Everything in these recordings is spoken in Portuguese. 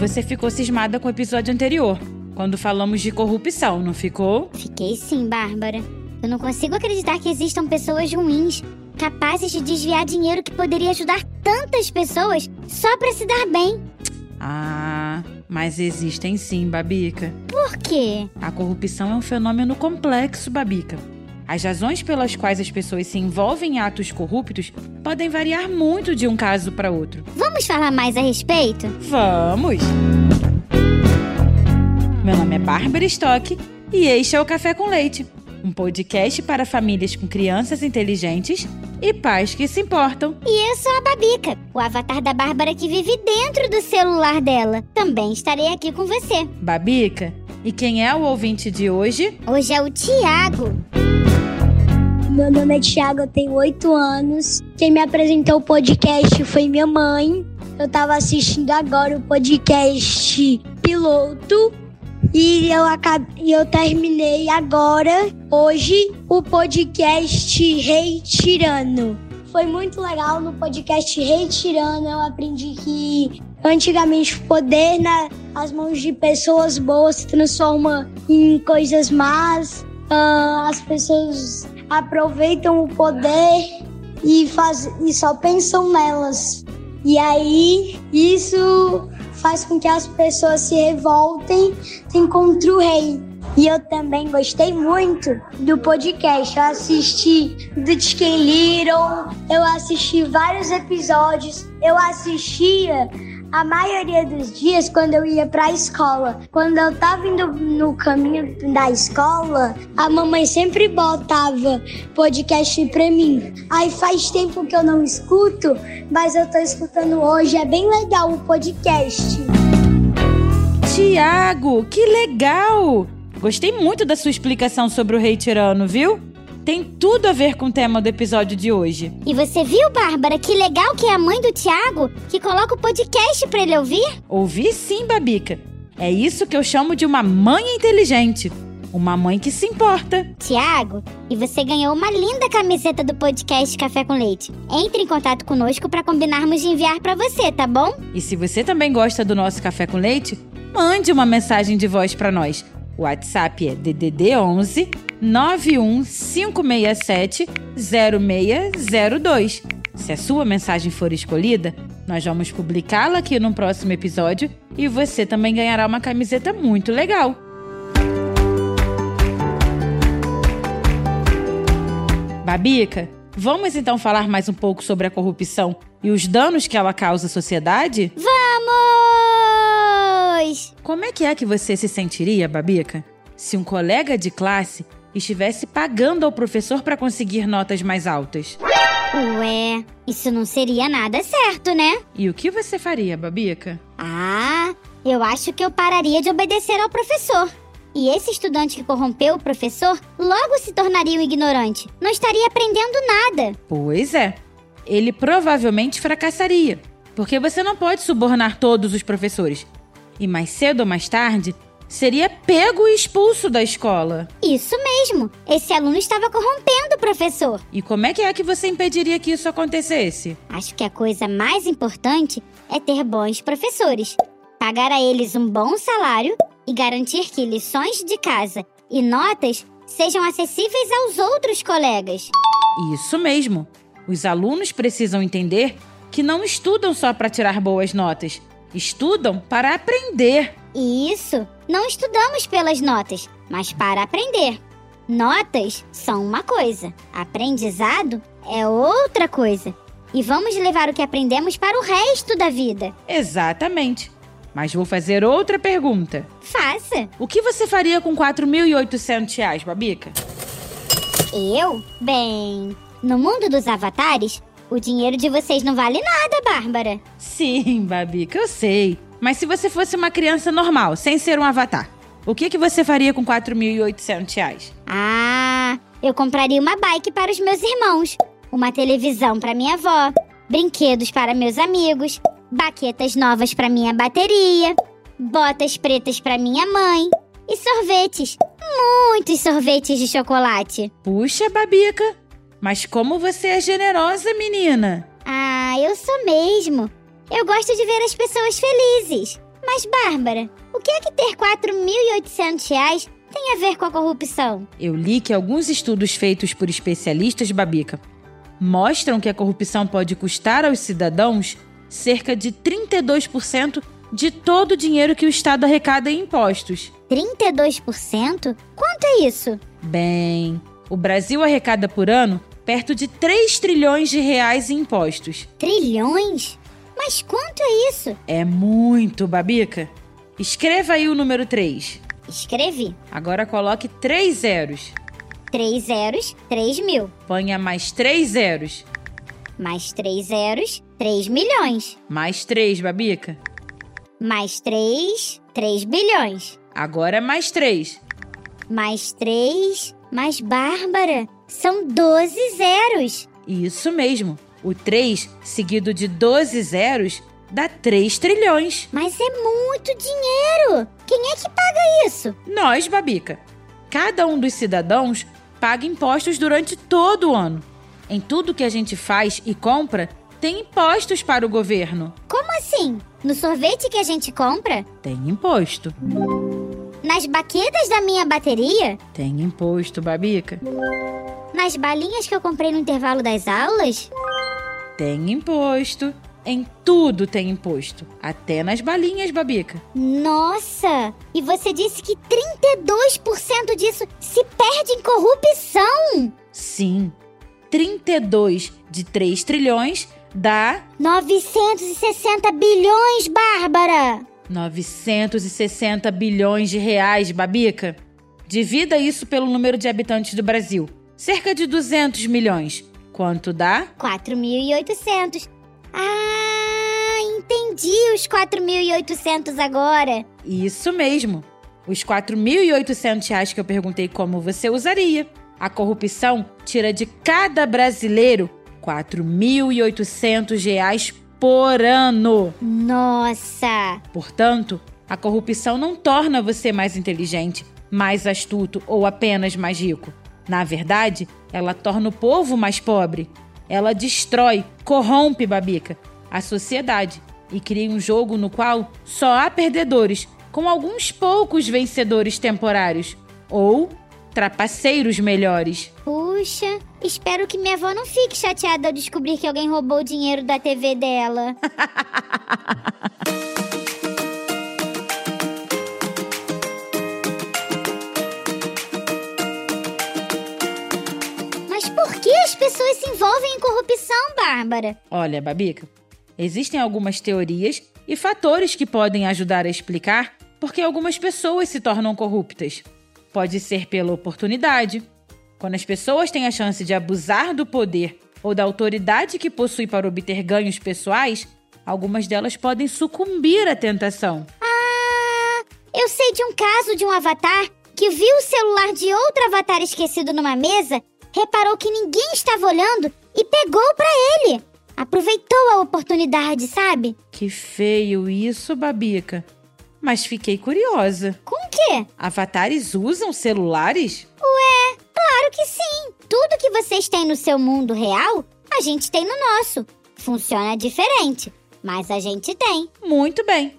você ficou cismada com o episódio anterior, quando falamos de corrupção, não ficou? Fiquei sim, Bárbara. Eu não consigo acreditar que existam pessoas ruins, capazes de desviar dinheiro que poderia ajudar tantas pessoas só pra se dar bem. Ah, mas existem sim, Babica. Por quê? A corrupção é um fenômeno complexo, Babica. As razões pelas quais as pessoas se envolvem em atos corruptos podem variar muito de um caso para outro. Vamos falar mais a respeito? Vamos! Meu nome é Bárbara Stock e este é o Café com Leite, um podcast para famílias com crianças inteligentes e pais que se importam. E eu sou a Babica, o avatar da Bárbara que vive dentro do celular dela. Também estarei aqui com você. Babica, e quem é o ouvinte de hoje? Hoje é o Tiago. Meu nome é Thiago, eu tenho 8 anos. Quem me apresentou o podcast foi minha mãe. Eu tava assistindo agora o podcast piloto e eu acabei, eu terminei agora hoje o podcast Rei Tirano. Foi muito legal no podcast Rei Tirano. Eu aprendi que antigamente o poder nas mãos de pessoas boas se transforma em coisas más. Ah, as pessoas aproveitam o poder e, faz, e só pensam nelas. E aí isso faz com que as pessoas se revoltem contra o rei. E eu também gostei muito do podcast. Eu assisti do Chicken Little, eu assisti vários episódios, eu assistia a maioria dos dias quando eu ia para a escola. Quando eu tava indo no caminho da escola, a mamãe sempre botava podcast para mim. Aí faz tempo que eu não escuto, mas eu tô escutando hoje. É bem legal o podcast. Tiago, que legal! Gostei muito da sua explicação sobre o rei tirano, viu? Tem tudo a ver com o tema do episódio de hoje. E você viu, Bárbara, que legal que é a mãe do Tiago que coloca o podcast pra ele ouvir? Ouvi sim, Babica. É isso que eu chamo de uma mãe inteligente. Uma mãe que se importa. Tiago, e você ganhou uma linda camiseta do podcast Café com Leite. Entre em contato conosco para combinarmos de enviar para você, tá bom? E se você também gosta do nosso Café com Leite, mande uma mensagem de voz para nós. O WhatsApp é DDD 11 91567 0602. Se a sua mensagem for escolhida, nós vamos publicá-la aqui no próximo episódio e você também ganhará uma camiseta muito legal. Babica, vamos então falar mais um pouco sobre a corrupção e os danos que ela causa à sociedade? Vamos! Como é que é que você se sentiria, Babica, se um colega de classe estivesse pagando ao professor para conseguir notas mais altas? Ué, isso não seria nada certo, né? E o que você faria, Babica? Ah, eu acho que eu pararia de obedecer ao professor. E esse estudante que corrompeu o professor logo se tornaria um ignorante. Não estaria aprendendo nada. Pois é. Ele provavelmente fracassaria, porque você não pode subornar todos os professores. E mais cedo ou mais tarde, seria pego e expulso da escola. Isso mesmo. Esse aluno estava corrompendo o professor. E como é que é que você impediria que isso acontecesse? Acho que a coisa mais importante é ter bons professores. Pagar a eles um bom salário e garantir que lições de casa e notas sejam acessíveis aos outros colegas. Isso mesmo. Os alunos precisam entender que não estudam só para tirar boas notas, estudam para aprender. Isso! Não estudamos pelas notas, mas para aprender. Notas são uma coisa, aprendizado é outra coisa. E vamos levar o que aprendemos para o resto da vida. Exatamente. Mas vou fazer outra pergunta. Faça! O que você faria com 4.800 reais, Babica? Eu? Bem, no mundo dos avatares, o dinheiro de vocês não vale nada, Bárbara. Sim, Babica, eu sei. Mas se você fosse uma criança normal, sem ser um avatar, o que, que você faria com 4.800 reais? Ah, eu compraria uma bike para os meus irmãos, uma televisão para minha avó, brinquedos para meus amigos, baquetas novas para minha bateria, botas pretas para minha mãe e sorvetes. Muitos sorvetes de chocolate. Puxa, Babica, mas como você é generosa, menina! Ah, eu sou mesmo. Eu gosto de ver as pessoas felizes. Mas, Bárbara, o que é que ter 4.800 reais tem a ver com a corrupção? Eu li que alguns estudos feitos por especialistas, Babica, mostram que a corrupção pode custar aos cidadãos cerca de 32% de todo o dinheiro que o Estado arrecada em impostos. 32%? Quanto é isso? Bem, o Brasil arrecada por ano perto de 3 trilhões de reais em impostos. Trilhões? Mas quanto é isso? É muito, Babica. Escreva aí o número 3. Escrevi. Agora coloque três zeros. Três zeros, três mil. Ponha mais três zeros. Mais três zeros, três milhões. Mais três, Babica. Mais três, três bilhões. Agora mais três. Mais três, mais Bárbara. São 12 zeros. Isso mesmo. O 3, seguido de 12 zeros, dá 3 trilhões. Mas é muito dinheiro. Quem é que paga isso? Nós, Babica. Cada um dos cidadãos paga impostos durante todo o ano. Em tudo que a gente faz e compra, tem impostos para o governo. Como assim? No sorvete que a gente compra? Tem imposto. Nas baquetas da minha bateria? Tem imposto, Babica. Nas balinhas que eu comprei no intervalo das aulas? Tem imposto. Em tudo tem imposto. Até nas balinhas, Babica. Nossa! E você disse que 32% disso se perde em corrupção! Sim. 32 de 3 trilhões dá 960 bilhões, Bárbara! 960 bilhões de reais, Babica. Divida isso pelo número de habitantes do Brasil. Cerca de 200 milhões. Quanto dá? 4.800. Ah, entendi os 4.800 agora. Isso mesmo. Os 4.800 reais que eu perguntei como você usaria. A corrupção tira de cada brasileiro 4.800 reais por ano. Nossa! Portanto, a corrupção não torna você mais inteligente, mais astuto ou apenas mais rico. Na verdade, ela torna o povo mais pobre. Ela destrói, corrompe, Babica, a sociedade e cria um jogo no qual só há perdedores, com alguns poucos vencedores temporários ou trapaceiros melhores. Puxa, espero que minha avó não fique chateada ao descobrir que alguém roubou o dinheiro da TV dela. Mas por que as pessoas se envolvem em corrupção, Bárbara? Olha, Babica, existem algumas teorias e fatores que podem ajudar a explicar por que algumas pessoas se tornam corruptas. Pode ser pela oportunidade. Quando as pessoas têm a chance de abusar do poder ou da autoridade que possui para obter ganhos pessoais, algumas delas podem sucumbir à tentação. Ah, eu sei de um caso de um avatar que viu o celular de outro avatar esquecido numa mesa, reparou que ninguém estava olhando e pegou para ele. Aproveitou a oportunidade, sabe? Que feio isso, Babica. Mas fiquei curiosa. Com o quê? Avatares usam celulares? Ué, claro que sim. Tudo que vocês têm no seu mundo real, a gente tem no nosso. Funciona diferente, mas a gente tem. Muito bem.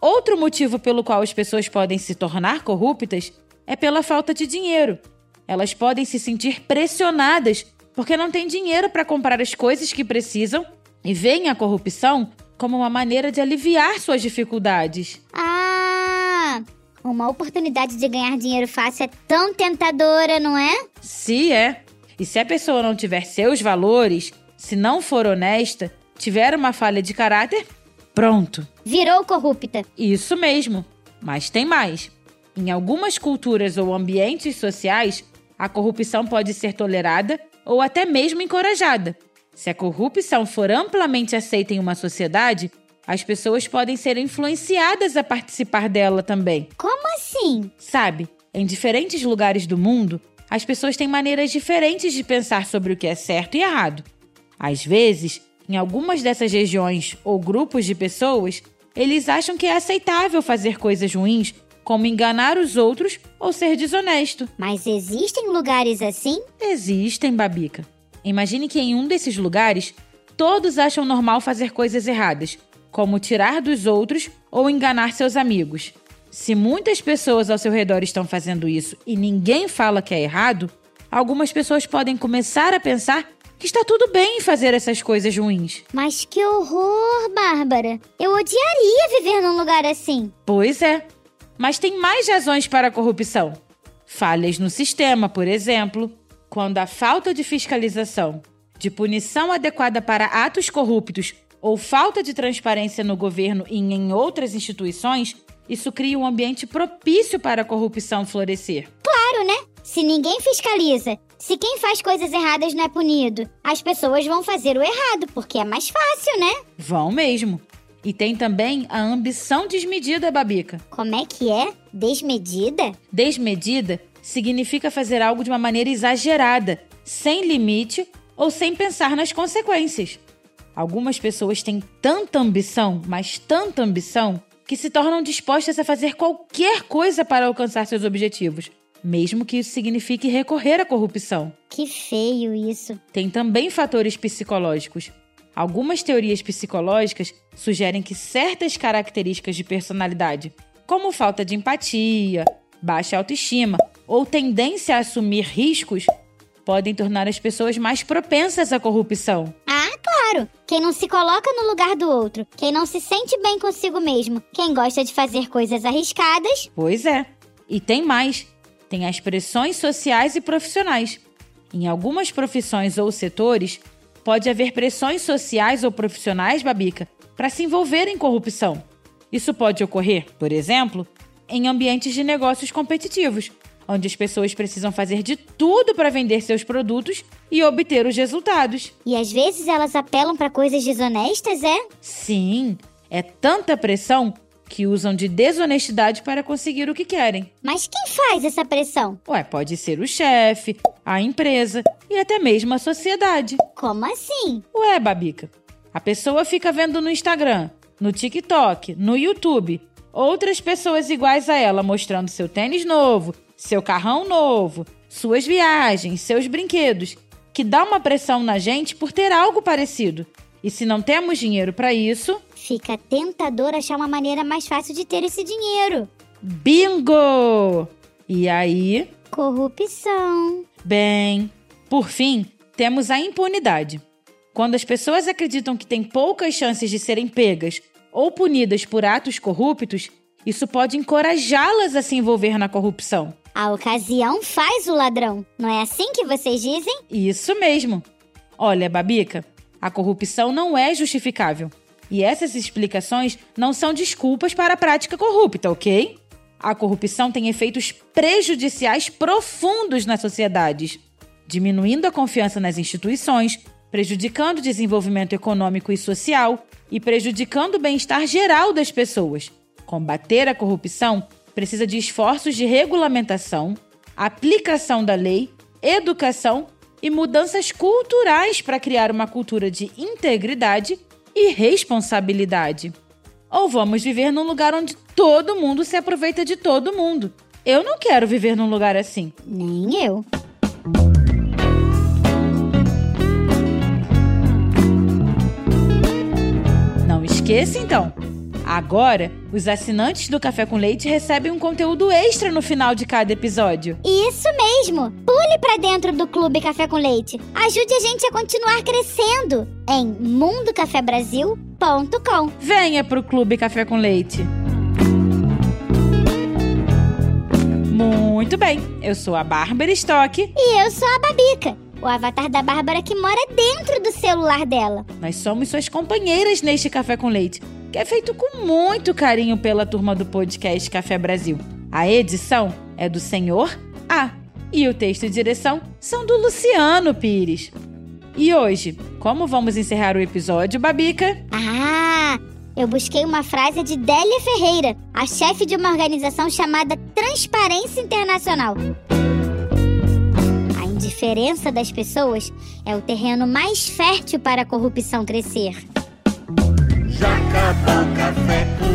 Outro motivo pelo qual as pessoas podem se tornar corruptas é pela falta de dinheiro. Elas podem se sentir pressionadas porque não têm dinheiro para comprar as coisas que precisam e veem a corrupção como uma maneira de aliviar suas dificuldades. Ah, uma oportunidade de ganhar dinheiro fácil é tão tentadora, não é? Se é. E se a pessoa não tiver seus valores, se não for honesta, tiver uma falha de caráter, pronto. Virou corrupta. Isso mesmo. Mas tem mais. Em algumas culturas ou ambientes sociais, a corrupção pode ser tolerada ou até mesmo encorajada. Se a corrupção for amplamente aceita em uma sociedade, as pessoas podem ser influenciadas a participar dela também. Como assim? Sabe, em diferentes lugares do mundo, as pessoas têm maneiras diferentes de pensar sobre o que é certo e errado. Às vezes, em algumas dessas regiões ou grupos de pessoas, eles acham que é aceitável fazer coisas ruins, como enganar os outros ou ser desonesto. Mas existem lugares assim? Existem, Babica. Imagine que em um desses lugares, todos acham normal fazer coisas erradas, como tirar dos outros ou enganar seus amigos. Se muitas pessoas ao seu redor estão fazendo isso e ninguém fala que é errado, algumas pessoas podem começar a pensar que está tudo bem fazer essas coisas ruins. Mas que horror, Bárbara! Eu odiaria viver num lugar assim. Pois é. Mas tem mais razões para a corrupção. Falhas no sistema, por exemplo, quando a falta de fiscalização, de punição adequada para atos corruptos ou falta de transparência no governo e em outras instituições, isso cria um ambiente propício para a corrupção florescer. Claro, né? Se ninguém fiscaliza, se quem faz coisas erradas não é punido, as pessoas vão fazer o errado, porque é mais fácil, né? Vão mesmo. E tem também a ambição desmedida, Babica. Como é que é? Desmedida? Desmedida significa fazer algo de uma maneira exagerada, sem limite ou sem pensar nas consequências. Algumas pessoas têm tanta ambição, mas tanta ambição, que se tornam dispostas a fazer qualquer coisa para alcançar seus objetivos, mesmo que isso signifique recorrer à corrupção. Que feio isso. Tem também fatores psicológicos. Algumas teorias psicológicas sugerem que certas características de personalidade, como falta de empatia, baixa autoestima ou tendência a assumir riscos, podem tornar as pessoas mais propensas à corrupção. Ah, claro! Quem não se coloca no lugar do outro, quem não se sente bem consigo mesmo, quem gosta de fazer coisas arriscadas. Pois é. E tem mais: tem as pressões sociais e profissionais. Em algumas profissões ou setores, pode haver pressões sociais ou profissionais, Babica, para se envolver em corrupção. Isso pode ocorrer, por exemplo, em ambientes de negócios competitivos, onde as pessoas precisam fazer de tudo para vender seus produtos e obter os resultados. E às vezes elas apelam para coisas desonestas, é? Sim, é tanta pressão que usam de desonestidade para conseguir o que querem. Mas quem faz essa pressão? Ué, pode ser o chefe, a empresa e até mesmo a sociedade. Como assim? Ué, Babica, a pessoa fica vendo no Instagram, no TikTok, no YouTube, outras pessoas iguais a ela mostrando seu tênis novo, seu carrão novo, suas viagens, seus brinquedos, que dá uma pressão na gente por ter algo parecido. E se não temos dinheiro para isso, Fica tentador achar uma maneira mais fácil de ter esse dinheiro. bingo! E aí, Corrupção. bem, por fim, temos a impunidade. Quando as pessoas acreditam que têm poucas chances de serem pegas ou punidas por atos corruptos, isso pode encorajá-las a se envolver na corrupção. A ocasião faz o ladrão. Não é assim que vocês dizem? Isso mesmo. Olha, Babica, a corrupção não é justificável. E essas explicações não são desculpas para a prática corrupta, ok? A corrupção tem efeitos prejudiciais profundos nas sociedades, diminuindo a confiança nas instituições, prejudicando o desenvolvimento econômico e social e prejudicando o bem-estar geral das pessoas. Combater a corrupção precisa de esforços de regulamentação, aplicação da lei, educação e mudanças culturais para criar uma cultura de integridade e responsabilidade. Ou vamos viver num lugar onde todo mundo se aproveita de todo mundo. Eu não quero viver num lugar assim. Nem eu. Não esqueça então. Agora, os assinantes do Café com Leite recebem um conteúdo extra no final de cada episódio. Isso mesmo! Pule pra dentro do Clube Café com Leite. Ajude a gente a continuar crescendo em mundocafebrasil.com. Venha pro Clube Café com Leite. Muito bem, eu sou a Bárbara Stock. E eu sou a Babica, o avatar da Bárbara que mora dentro do celular dela. Nós somos suas companheiras neste Café com Leite, que é feito com muito carinho pela turma do podcast Café Brasil. A edição é do Senhor A e o texto e direção são do Luciano Pires. E hoje, como vamos encerrar o episódio, Babica? Ah! Eu busquei uma frase de Délia Ferreira, a chefe de uma organização chamada Transparência Internacional. A indiferença das pessoas é o terreno mais fértil para a corrupção crescer. O café